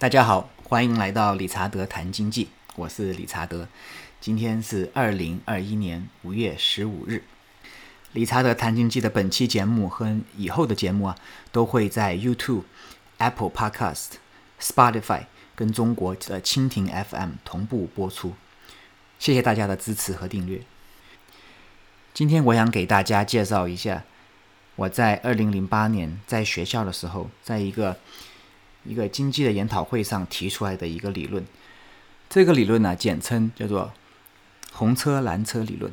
大家好，欢迎来到理查德谈经济，我是理查德。今天是二零二一年五月十五日。理查德谈经济的本期节目和以后的节目啊，都会在 YouTube、Apple Podcast、Spotify 跟中国的蜻蜓 FM 同步播出。谢谢大家的支持和订阅。今天我想给大家介绍一下我在二零零八年在学校的时候，在一个。一个经济的研讨会上提出来的一个理论，这个理论呢，简称叫做“红车蓝车理论”。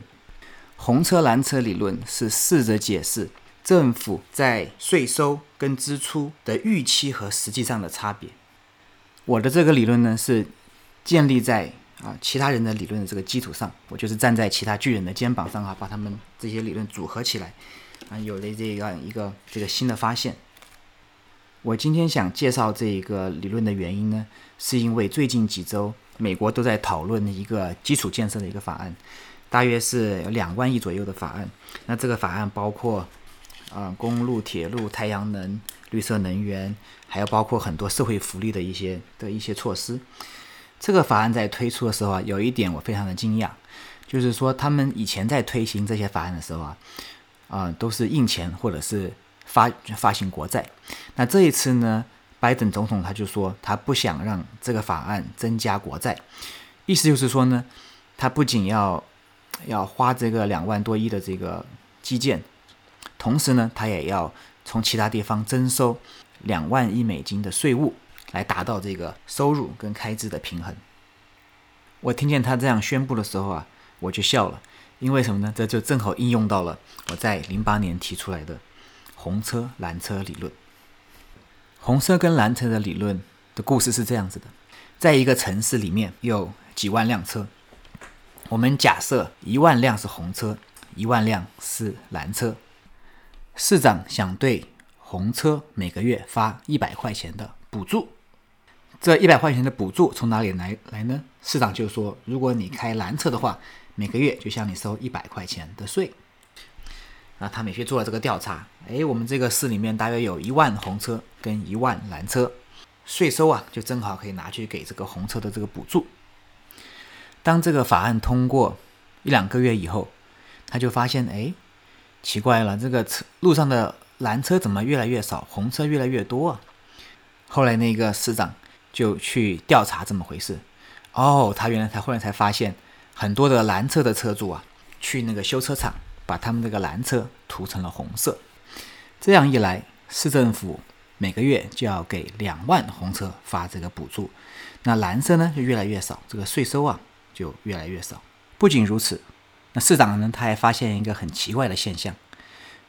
红车蓝车理论是试着解释政府在税收跟支出的预期和实际上的差别。我的这个理论呢，是建立在啊其他人的理论的这个基础上，我就是站在其他巨人的肩膀上啊，把他们这些理论组合起来啊，有了这样一个这个新的发现。我今天想介绍这一个理论的原因呢，是因为最近几周美国都在讨论一个基础建设的一个法案，大约是有两万亿左右的法案。那这个法案包括啊公路、铁路、太阳能、绿色能源，还有包括很多社会福利的一些的一些措施。这个法案在推出的时候啊，有一点我非常的惊讶，就是说他们以前在推行这些法案的时候啊，啊都是印钱或者是。发发行国债，那这一次呢，拜登总统他就说他不想让这个法案增加国债，意思就是说呢，他不仅要要花这个两万多亿的这个基建，同时呢，他也要从其他地方征收两万亿美金的税务，来达到这个收入跟开支的平衡。我听见他这样宣布的时候啊，我就笑了，因为什么呢？这就正好应用到了我在零八年提出来的。红车蓝车理论，红车跟蓝车的理论的故事是这样子的：在一个城市里面有几万辆车，我们假设一万辆是红车，一万辆是蓝车。市长想对红车每个月发一百块钱的补助，这一百块钱的补助从哪里来来呢？市长就说：如果你开蓝车的话，每个月就向你收一百块钱的税。啊，他们去做了这个调查。哎，我们这个市里面大约有一万红车跟一万蓝车，税收啊，就正好可以拿去给这个红车的这个补助。当这个法案通过一两个月以后，他就发现，哎，奇怪了，这个车路上的蓝车怎么越来越少，红车越来越多啊？后来那个市长就去调查怎么回事。哦，他原来他后来才发现，很多的蓝车的车主啊，去那个修车厂。把他们这个蓝车涂成了红色，这样一来，市政府每个月就要给两万红车发这个补助，那蓝色呢就越来越少，这个税收啊就越来越少。不仅如此，那市长呢他还发现一个很奇怪的现象，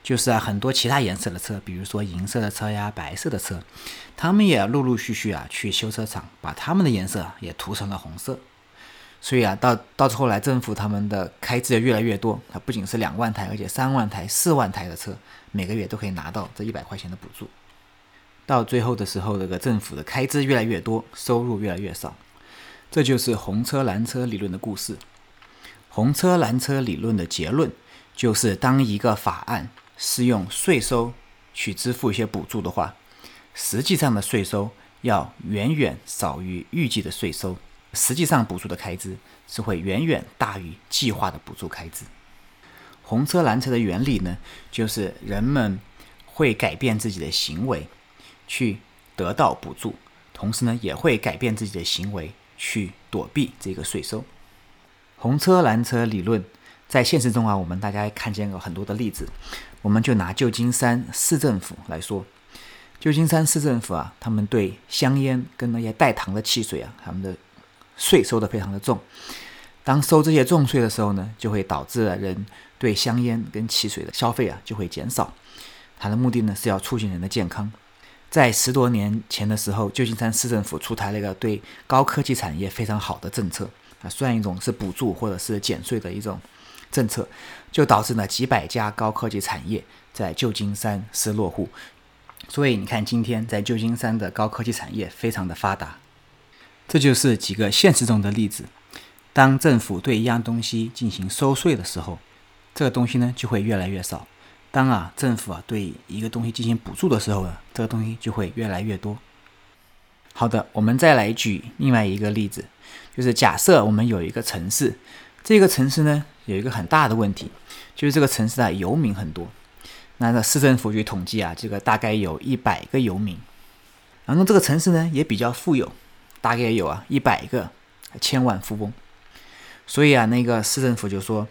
就是啊很多其他颜色的车，比如说银色的车呀、白色的车，他们也陆陆续续啊去修车厂把他们的颜色也涂成了红色。所以啊，到到后来，政府他们的开支也越来越多。它不仅是两万台，而且三万台、四万台的车，每个月都可以拿到这一百块钱的补助。到最后的时候，这个政府的开支越来越多，收入越来越少。这就是红车蓝车理论的故事。红车蓝车理论的结论就是，当一个法案是用税收去支付一些补助的话，实际上的税收要远远少于预计的税收。实际上，补助的开支是会远远大于计划的补助开支。红车蓝车的原理呢，就是人们会改变自己的行为去得到补助，同时呢，也会改变自己的行为去躲避这个税收。红车蓝车理论在现实中啊，我们大家看见过很多的例子。我们就拿旧金山市政府来说，旧金山市政府啊，他们对香烟跟那些带糖的汽水啊，他们的税收的非常的重，当收这些重税的时候呢，就会导致人对香烟跟汽水的消费啊就会减少。它的目的呢是要促进人的健康。在十多年前的时候，旧金山市政府出台了一个对高科技产业非常好的政策啊，算一种是补助或者是减税的一种政策，就导致呢几百家高科技产业在旧金山市落户。所以你看，今天在旧金山的高科技产业非常的发达。这就是几个现实中的例子。当政府对一样东西进行收税的时候，这个东西呢就会越来越少；当啊政府啊对一个东西进行补助的时候呢，这个东西就会越来越多。好的，我们再来举另外一个例子，就是假设我们有一个城市，这个城市呢有一个很大的问题，就是这个城市啊游民很多。那这市政府去统计啊，这个大概有一百个游民，然后这个城市呢也比较富有，大概有啊一百个千万富翁。所以啊，那个市政府就说，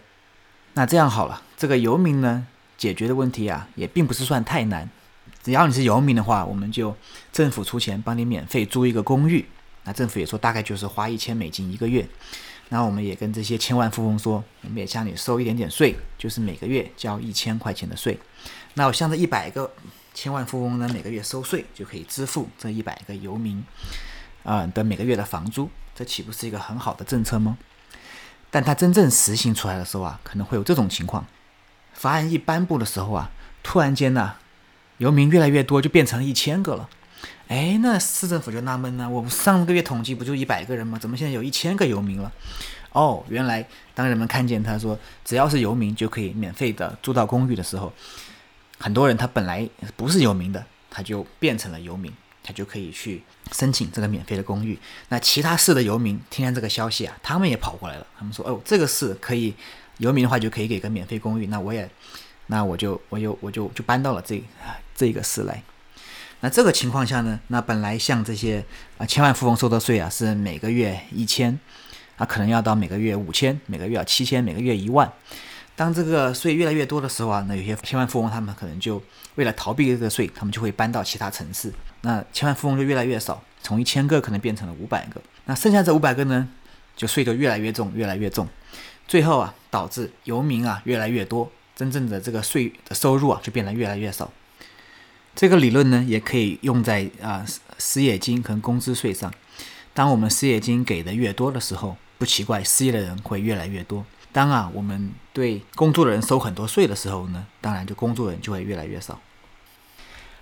那这样好了，这个游民呢解决的问题啊也并不是算太难，只要你是游民的话，我们就政府出钱帮你免费租一个公寓。那政府也说大概就是花一千美金一个月。那我们也跟这些千万富翁说，我们也向你收一点点税，就是每个月交一千块钱的税。那我向这一百个千万富翁呢，每个月收税就可以支付这一百个游民啊的每个月的房租，这岂不是一个很好的政策吗？但它真正实行出来的时候啊，可能会有这种情况：法案一颁布的时候啊，突然间呢，游民越来越多，就变成了一千个了。哎，那市政府就纳闷了，我们上个月统计不就一百个人吗？怎么现在有一千个游民了？哦，原来当人们看见他说只要是游民就可以免费的租到公寓的时候，很多人他本来不是游民的，他就变成了游民，他就可以去申请这个免费的公寓。那其他市的游民听见这个消息啊，他们也跑过来了，他们说哦，这个市可以游民的话就可以给个免费公寓，那我也，那我就我就我就就搬到了这这个市来。那这个情况下呢？那本来像这些啊千万富翁收的税啊是每个月一千，啊可能要到每个月五千，每个月要七千，每个月一万。当这个税越来越多的时候啊，那有些千万富翁他们可能就为了逃避这个税，他们就会搬到其他城市。那千万富翁就越来越少，从一千个可能变成了五百个。那剩下这五百个呢，就税就越来越重，越来越重，最后啊导致游民啊越来越多，真正的这个税的收入啊就变得越来越少。这个理论呢，也可以用在啊失业金和工资税上。当我们失业金给的越多的时候，不奇怪失业的人会越来越多。当啊我们对工作的人收很多税的时候呢，当然就工作人就会越来越少。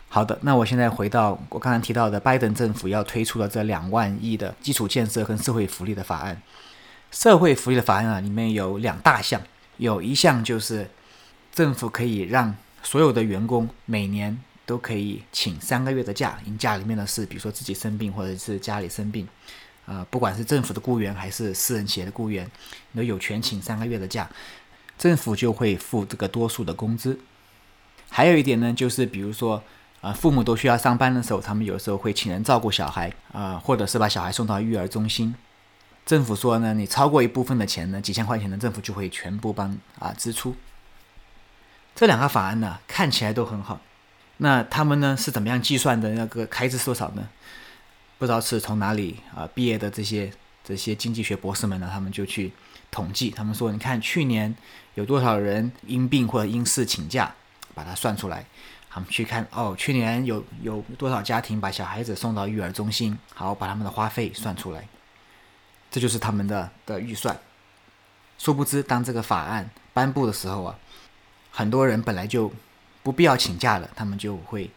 好的，那我现在回到我刚才提到的拜登政府要推出的这两万亿的基础建设跟社会福利的法案。社会福利的法案啊，里面有两大项，有一项就是政府可以让所有的员工每年。都可以请三个月的假，因家里面的事，比如说自己生病或者是家里生病，啊，不管是政府的雇员还是私人企业的雇员，都有权请三个月的假，政府就会付这个多数的工资。还有一点呢，就是比如说啊，父母都需要上班的时候，他们有时候会请人照顾小孩啊，或者是把小孩送到育儿中心，政府说呢，你超过一部分的钱呢，几千块钱呢，政府就会全部帮啊支出。这两个法案呢，看起来都很好。那他们呢是怎么样计算的？那个开支多少呢？不知道是从哪里啊毕业的这些这些经济学博士们呢？他们就去统计，他们说，你看去年有多少人因病或者因事请假，把它算出来。他们去看哦，去年有有多少家庭把小孩子送到育儿中心，好把他们的花费算出来，这就是他们的的预算。殊不知，当这个法案颁布的时候啊，很多人本来就。不必要请假了，他们就会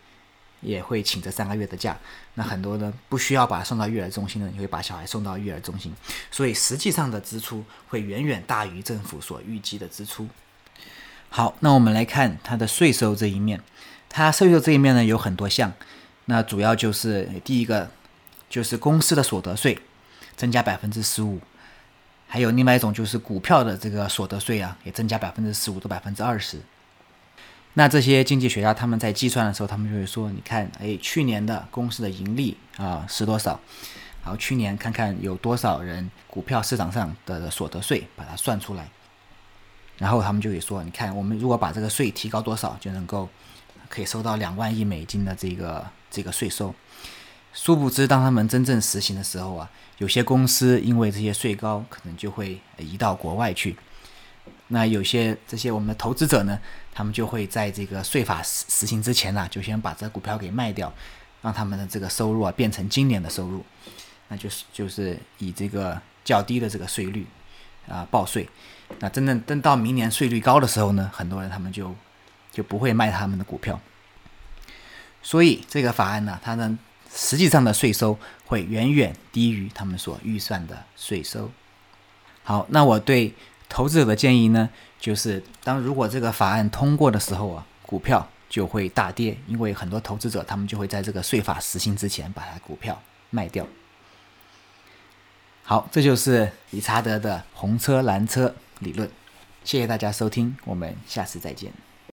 也会请这三个月的假。那很多呢不需要把送到育儿中心的，你会把小孩送到育儿中心，所以实际上的支出会远远大于政府所预计的支出。好，那我们来看它的税收这一面，它税收这一面呢有很多项，那主要就是第一个就是公司的所得税增加百分之十五，还有另外一种就是股票的这个所得税啊也增加百分之十五到百分之二十。那这些经济学家他们在计算的时候，他们就会说：“你看，哎，去年的公司的盈利啊是多少？然后去年看看有多少人股票市场上的所得税，把它算出来。然后他们就会说：你看，我们如果把这个税提高多少，就能够可以收到两万亿美金的这个这个税收。殊不知，当他们真正实行的时候啊，有些公司因为这些税高，可能就会移到国外去。”那有些这些我们的投资者呢，他们就会在这个税法实实行之前呢，就先把这股票给卖掉，让他们的这个收入啊变成今年的收入，那就是就是以这个较低的这个税率啊报税。那真正等到明年税率高的时候呢，很多人他们就就不会卖他们的股票。所以这个法案呢，它呢实际上的税收会远远低于他们所预算的税收。好，那我对。投资者的建议呢，就是当如果这个法案通过的时候啊，股票就会大跌，因为很多投资者他们就会在这个税法实行之前把它股票卖掉。好，这就是理查德的红车蓝车理论。谢谢大家收听，我们下次再见。